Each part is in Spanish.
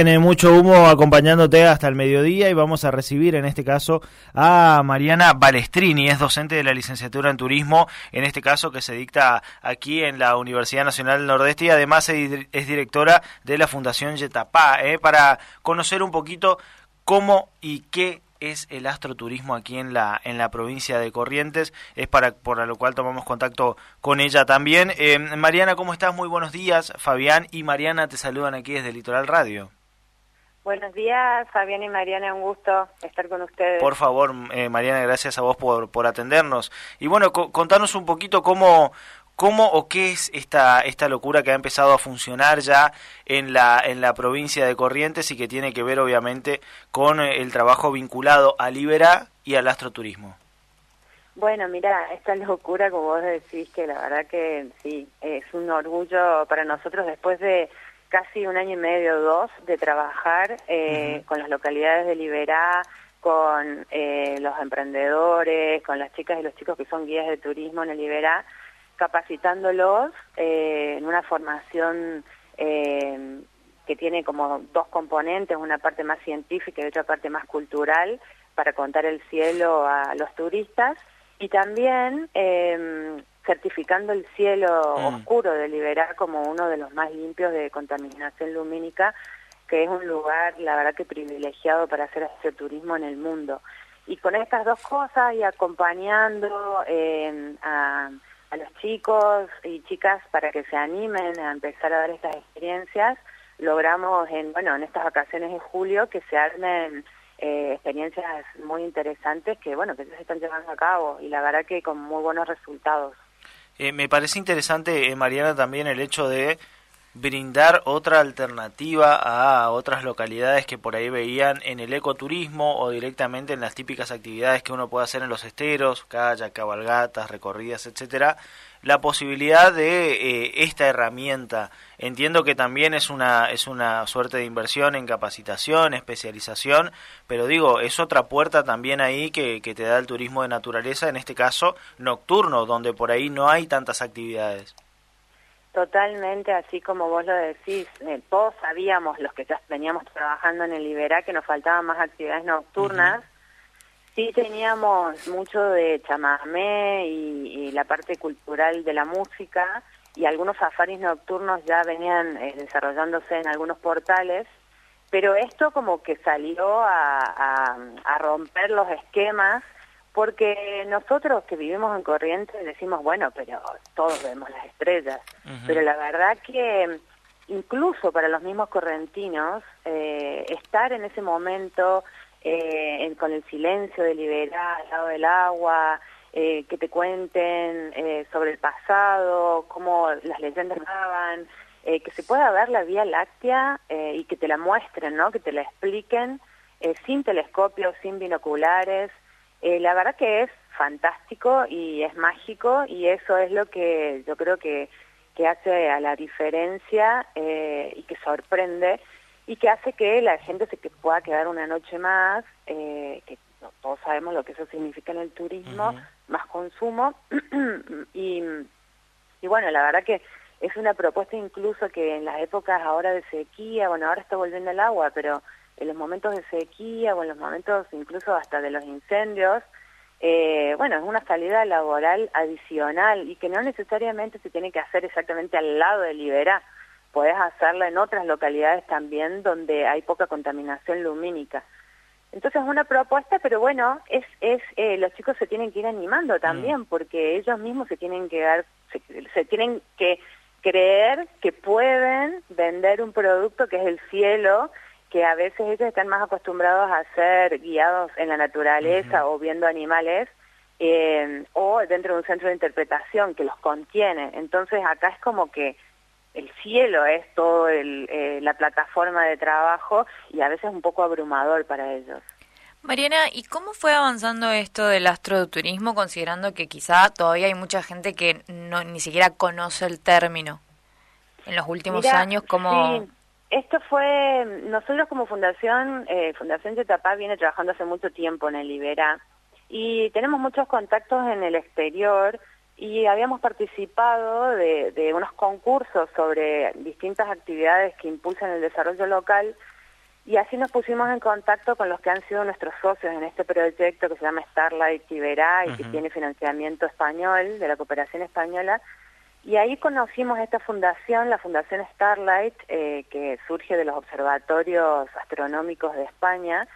Tiene mucho humo acompañándote hasta el mediodía y vamos a recibir en este caso a Mariana Balestrini, es docente de la licenciatura en turismo, en este caso que se dicta aquí en la Universidad Nacional del Nordeste y además es directora de la Fundación Yetapá, ¿eh? para conocer un poquito cómo y qué es el astroturismo aquí en la en la provincia de Corrientes es para por lo cual tomamos contacto con ella también. Eh, Mariana cómo estás muy buenos días Fabián y Mariana te saludan aquí desde Litoral Radio Buenos días, Fabián y Mariana, un gusto estar con ustedes. Por favor, eh, Mariana, gracias a vos por, por atendernos. Y bueno, contanos un poquito cómo, cómo o qué es esta, esta locura que ha empezado a funcionar ya en la, en la provincia de Corrientes y que tiene que ver obviamente con eh, el trabajo vinculado a Libera y al astroturismo. Bueno, mira, esta locura, como vos decís, que la verdad que sí, es un orgullo para nosotros después de casi un año y medio, dos, de trabajar eh, con las localidades de Liberá, con eh, los emprendedores, con las chicas y los chicos que son guías de turismo en el Liberá, capacitándolos eh, en una formación que tiene como dos componentes, una parte más científica y otra parte más cultural, para contar el cielo a los turistas. Y también certificando el cielo mm. oscuro de Liberá como uno de los más limpios de contaminación lumínica, que es un lugar, la verdad que privilegiado para hacer este turismo en el mundo. Y con estas dos cosas y acompañando eh, a, a los chicos y chicas para que se animen a empezar a dar estas experiencias, logramos en, bueno, en estas vacaciones de julio que se armen eh, experiencias muy interesantes que, bueno, que se están llevando a cabo y la verdad que con muy buenos resultados. Eh, me parece interesante, eh, Mariana, también el hecho de brindar otra alternativa a otras localidades que por ahí veían en el ecoturismo o directamente en las típicas actividades que uno puede hacer en los esteros, kayak, cabalgatas, recorridas, etcétera, la posibilidad de eh, esta herramienta. Entiendo que también es una es una suerte de inversión en capacitación, especialización, pero digo, es otra puerta también ahí que, que te da el turismo de naturaleza, en este caso nocturno, donde por ahí no hay tantas actividades. Totalmente, así como vos lo decís, eh, todos sabíamos, los que ya veníamos trabajando en el Iberá, que nos faltaban más actividades nocturnas. Sí teníamos mucho de chamamé y, la parte cultural de la música y algunos safaris nocturnos ya venían eh, desarrollándose en algunos portales, pero esto como que salió a romper los esquemas porque nosotros que vivimos en Corrientes decimos, bueno, pero todos vemos las estrellas, pero la verdad que incluso para los mismos correntinos, eh, estar en ese momento eh, con el silencio de liberar al lado del agua, eh, que te cuenten sobre el pasado, cómo las leyendas daban, que se pueda ver la Vía Láctea y que te la muestren, ¿no? que te la expliquen sin telescopios, sin binoculares, eh, la verdad que es fantástico y es mágico y eso es lo que yo creo que, que hace a la diferencia eh, y que sorprende y que hace que la gente se que pueda quedar una noche más, eh, que todos sabemos lo que eso significa en el turismo, más consumo. Y, y bueno, la verdad que es una propuesta incluso que en las épocas ahora de sequía, bueno, ahora está volviendo el agua, pero en los momentos de sequía o en los momentos incluso hasta de los incendios, eh, bueno, es una salida laboral adicional y que no necesariamente se tiene que hacer exactamente al lado de Liberá, podés hacerla en otras localidades también donde hay poca contaminación lumínica. Entonces es una propuesta, pero bueno, es, es eh, los chicos se tienen que ir animando también, mm. porque ellos mismos se tienen que dar, se tienen que creer que pueden vender un producto que es el cielo, que a veces ellos están más acostumbrados a ser guiados en la naturaleza o viendo animales eh, o dentro de un centro de interpretación que los contiene. Entonces acá es como que el cielo es todo eh, la plataforma de trabajo y a veces un poco abrumador para ellos. Mariana, ¿y cómo fue avanzando esto del astroturismo considerando que quizá todavía hay mucha gente que no ni siquiera conoce el término? En los últimos años, ¿cómo, esto fue, nosotros como fundación, eh, Fundación Yetapá viene trabajando hace mucho tiempo en el Ibera y tenemos muchos contactos en el exterior y habíamos participado de, unos concursos sobre distintas actividades que impulsan el desarrollo local Y así nos pusimos en contacto con los que han sido nuestros socios en este proyecto que se llama Starlight Iberá y que tiene financiamiento español, de la cooperación española. Y ahí conocimos esta fundación, la Fundación Starlight, eh, que surge de los observatorios astronómicos de España,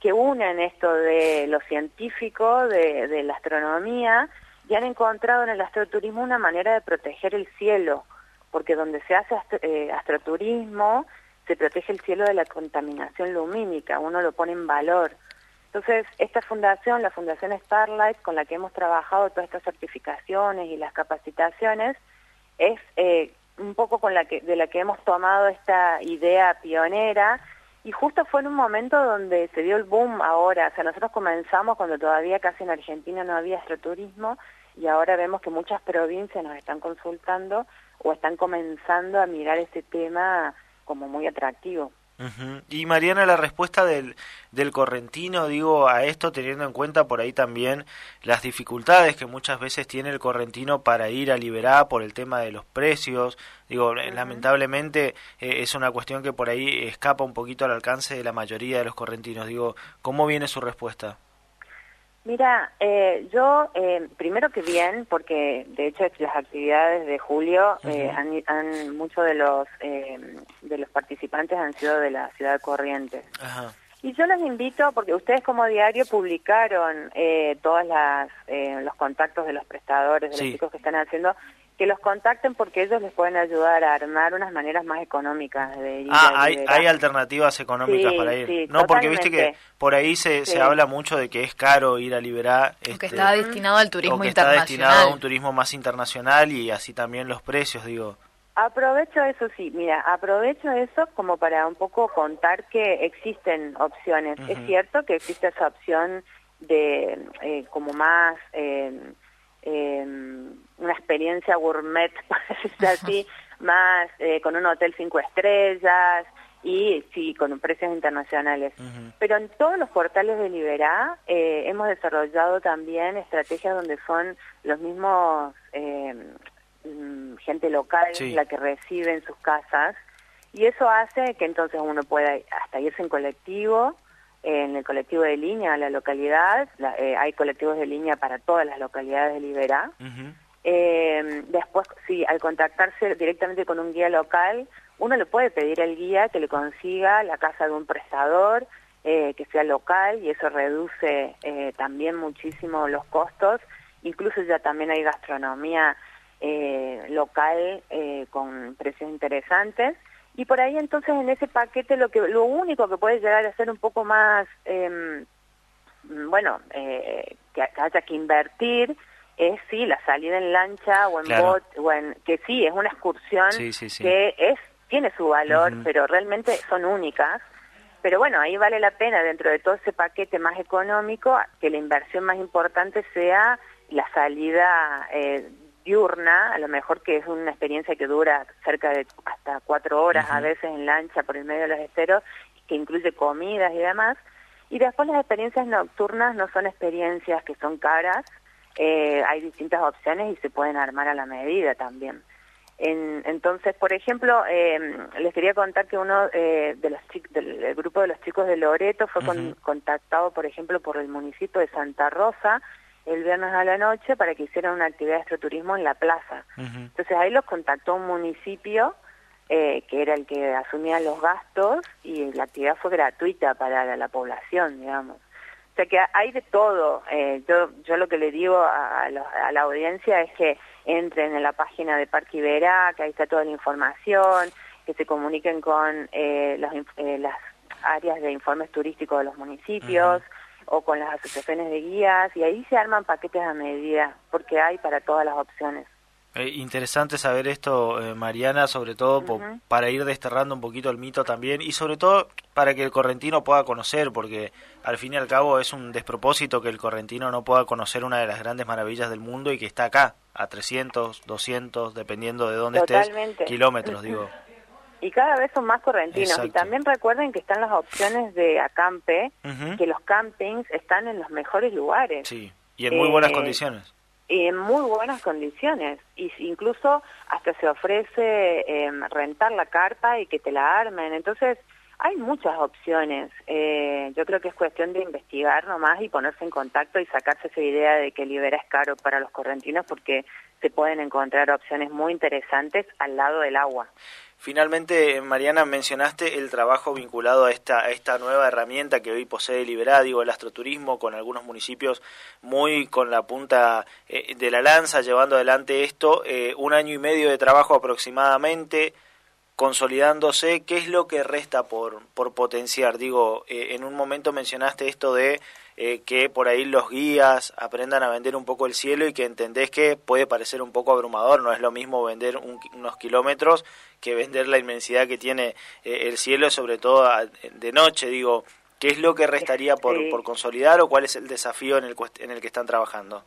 que unen esto de lo científico, de, de la astronomía, y han encontrado en el astroturismo una manera de proteger el cielo, porque donde se hace eh, astroturismo se protege el cielo de la contaminación lumínica, uno lo pone en valor. Entonces, esta fundación, la Fundación Starlight, con la que hemos trabajado todas estas certificaciones y las capacitaciones, es eh, un poco con la que, de la que hemos tomado esta idea pionera y justo fue en un momento donde se dio el boom ahora, o sea, nosotros comenzamos cuando todavía casi en Argentina no había astroturismo y ahora vemos que muchas provincias nos están consultando o están comenzando a mirar este tema como muy atractivo. Y Mariana, la respuesta del, del correntino, digo, a esto teniendo en cuenta por ahí también las dificultades que muchas veces tiene el correntino para ir a Liberá por el tema de los precios, digo, lamentablemente eh, es una cuestión que por ahí escapa un poquito al alcance de la mayoría de los correntinos, digo, ¿cómo viene su respuesta? Mira, eh, yo eh, primero que bien, porque de hecho las actividades de julio eh, han, muchos de los de los participantes han sido de la ciudad de Corrientes. Y yo les invito, porque ustedes como diario publicaron todas las los contactos de los prestadores, de los chicos que están haciendo, que los contacten porque ellos les pueden ayudar a armar unas maneras más económicas de ir Ah, hay, hay alternativas económicas para ir. no, porque viste que por ahí se, se habla mucho de que es caro ir a Liberá. Este, que está destinado al turismo que internacional. está destinado a un turismo más internacional y así también los precios, digo. Aprovecho eso, sí, mira, aprovecho eso como para un poco contar que existen opciones. Es cierto que existe esa opción de eh, como más... Eh, eh, una experiencia gourmet, por decirlo así, más eh, con un hotel cinco estrellas y sí, con precios internacionales. Pero en todos los portales de Liberá eh, hemos desarrollado también estrategias donde son los mismos eh, mm, gente local la que recibe en sus casas. Y eso hace que entonces uno pueda hasta irse en colectivo, en el colectivo de línea a la localidad, eh, hay colectivos de línea para todas las localidades de Liberá. Eh, después, sí, al contactarse directamente con un guía local, uno le puede pedir al guía que le consiga la casa de un prestador eh, que sea local y eso reduce eh, también muchísimo los costos. Incluso ya también hay gastronomía eh, local eh, con precios interesantes. Y por ahí entonces en ese paquete lo que lo único que puede llegar a ser un poco más, em, bueno, que haya que invertir es sí la salida en lancha o en bot, o en, que sí es una excursión que es tiene su valor, pero realmente son únicas. Pero bueno, ahí vale la pena dentro de todo ese paquete más económico que la inversión más importante sea la salida eh, diurna, a lo mejor que es una experiencia que dura cerca de hasta cuatro horas a veces en lancha por el medio de los esteros, que incluye comidas y demás. Y después las experiencias nocturnas no son experiencias que son caras, eh, hay distintas opciones y se pueden armar a la medida también. En, entonces, por ejemplo, eh, les quería contar que uno eh, de los del, grupo de los chicos de Loreto fue contactado, por ejemplo, por el municipio de Santa Rosa el viernes a la noche para que hicieran una actividad de astroturismo en la plaza. Entonces ahí los contactó un municipio eh, que era el que asumía los gastos y la actividad fue gratuita para la población, digamos sea que hay de todo. Eh, yo, yo lo que le digo a, la audiencia es que entren en la página de Parque Iberá, que ahí está toda la información, que se comuniquen con eh, eh, las áreas de informes turísticos de los municipios o con las asociaciones de guías y ahí se arman paquetes a medida porque hay para todas las opciones. Eh, interesante saber esto, eh, Mariana, sobre todo para ir desterrando un poquito el mito también y sobre todo para que el correntino pueda conocer, porque al fin y al cabo es un despropósito que el correntino no pueda conocer una de las grandes maravillas del mundo y que está acá, a 300, 200, dependiendo de dónde estés, kilómetros, digo. Y cada vez son más correntinos. Y también recuerden que están las opciones de acampe, que los campings están en los mejores lugares. Sí, y en muy buenas eh, condiciones en muy buenas condiciones y incluso hasta se ofrece em, rentar la carpa y que te la armen. Entonces Hay muchas opciones. Eh, yo creo que es cuestión de investigar nomás y ponerse en contacto y sacarse esa idea de que Libera es caro para los correntinos porque se pueden encontrar opciones muy interesantes al lado del agua. Finalmente, Mariana, mencionaste el trabajo vinculado a esta, esta nueva herramienta que hoy posee Liberá, digo, el astroturismo, con algunos municipios muy con la punta eh, de la lanza llevando adelante esto, eh, un año y medio de trabajo aproximadamente, consolidándose, ¿qué es lo que resta por, por potenciar? Digo, eh, en un momento mencionaste esto de eh, que por ahí los guías aprendan a vender un poco el cielo y que entendés que puede parecer un poco abrumador, no es lo mismo vender unos kilómetros que vender la inmensidad que tiene eh, el cielo, sobre todo de noche, digo, ¿qué es lo que restaría por, por consolidar o cuál es el desafío en el, en el que están trabajando?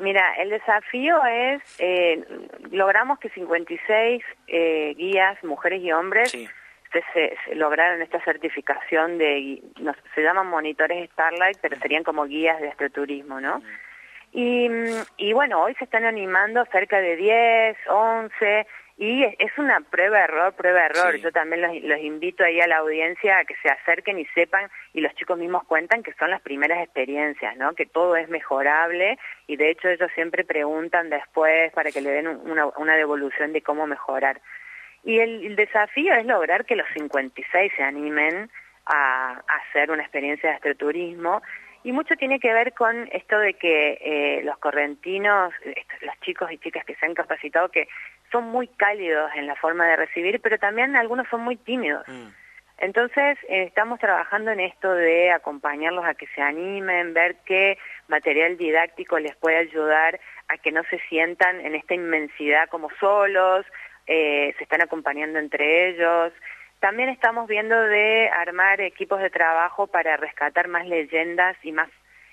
Mira, el desafío es, eh, logramos que 56 eh, guías, mujeres y hombres, se, lograron esta certificación de, se llaman monitores Starlight, pero serían como guías de astroturismo, ¿no? Y, y bueno, hoy se están animando cerca de 10, 11, y es una prueba-error, prueba-error. Yo también los, los, invito ahí a la audiencia a que se acerquen y sepan, y los chicos mismos cuentan que son las primeras experiencias, ¿no? Que todo es mejorable, y de hecho ellos siempre preguntan después para que le den una, una devolución de cómo mejorar. Y el, desafío es lograr que los 56 se animen a, a hacer una experiencia de astroturismo, y mucho tiene que ver con esto de que eh, los correntinos, los chicos y chicas que se han capacitado, que son muy cálidos en la forma de recibir, pero también algunos son muy tímidos. Mm. Entonces, eh, estamos trabajando en esto de acompañarlos a que se animen, ver qué material didáctico les puede ayudar a que no se sientan en esta inmensidad como solos, eh, se están acompañando entre ellos. También estamos viendo de armar equipos de trabajo para rescatar más leyendas y más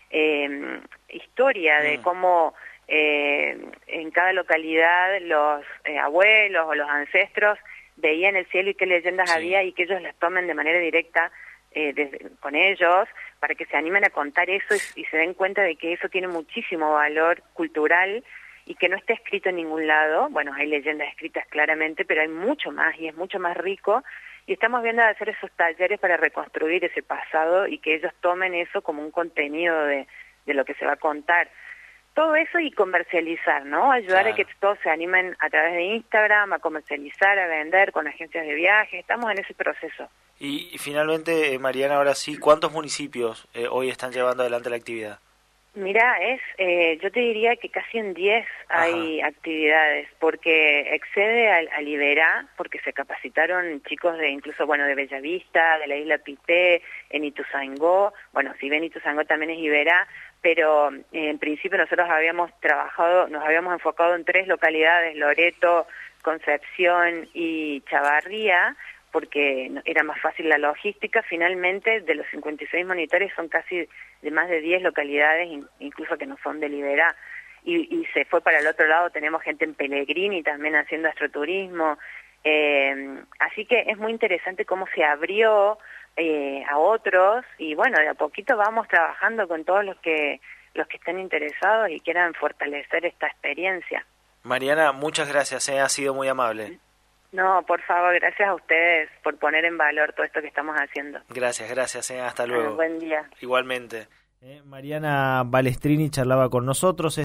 eh, historia de mm. cómo eh, en cada localidad los eh, abuelos o los ancestros veían el cielo y qué leyendas había y que ellos las tomen de manera directa eh, con ellos para que se animen a contar eso y, se den cuenta de que eso tiene muchísimo valor cultural y que no está escrito en ningún lado. Bueno, hay leyendas escritas claramente, pero hay mucho más y es mucho más rico. Y estamos viendo de hacer esos talleres para reconstruir ese pasado y que ellos tomen eso como un contenido de, de lo que se va a contar todo eso y comercializar, ¿no? Ayudar a que todos se animen a través de Instagram, a comercializar, a vender con agencias de viaje. Estamos en ese proceso. Y, finalmente, eh, Mariana, ahora sí, ¿cuántos municipios eh, hoy están llevando adelante la actividad? Mira, es, eh, yo te diría que casi en 10 hay actividades, porque excede al, a Iberá, porque se capacitaron chicos de incluso, bueno, de Bellavista, de la isla Pité, en Ituzangó, bueno, si ven Ituzangó también es Iberá, pero eh, en principio nosotros habíamos trabajado, nos habíamos enfocado en tres localidades, Loreto, Concepción y Chavarría, porque era más fácil la logística. Finalmente, de los 56 monitores son casi de más de 10 localidades, incluso que no son de Liberá. Y, y se fue para el otro lado, tenemos gente en Pellegrini también haciendo astroturismo. Eh, así que es muy interesante cómo se abrió eh, a otros y bueno, de a poquito vamos trabajando con todos los que los que estén interesados y quieran fortalecer esta experiencia. Mariana, muchas gracias, eh, ha sido muy amable. No, por favor, gracias a ustedes por poner en valor todo esto que estamos haciendo. Gracias, gracias, eh, hasta luego. buen día. Igualmente. Mariana Balestrini charlaba con nosotros.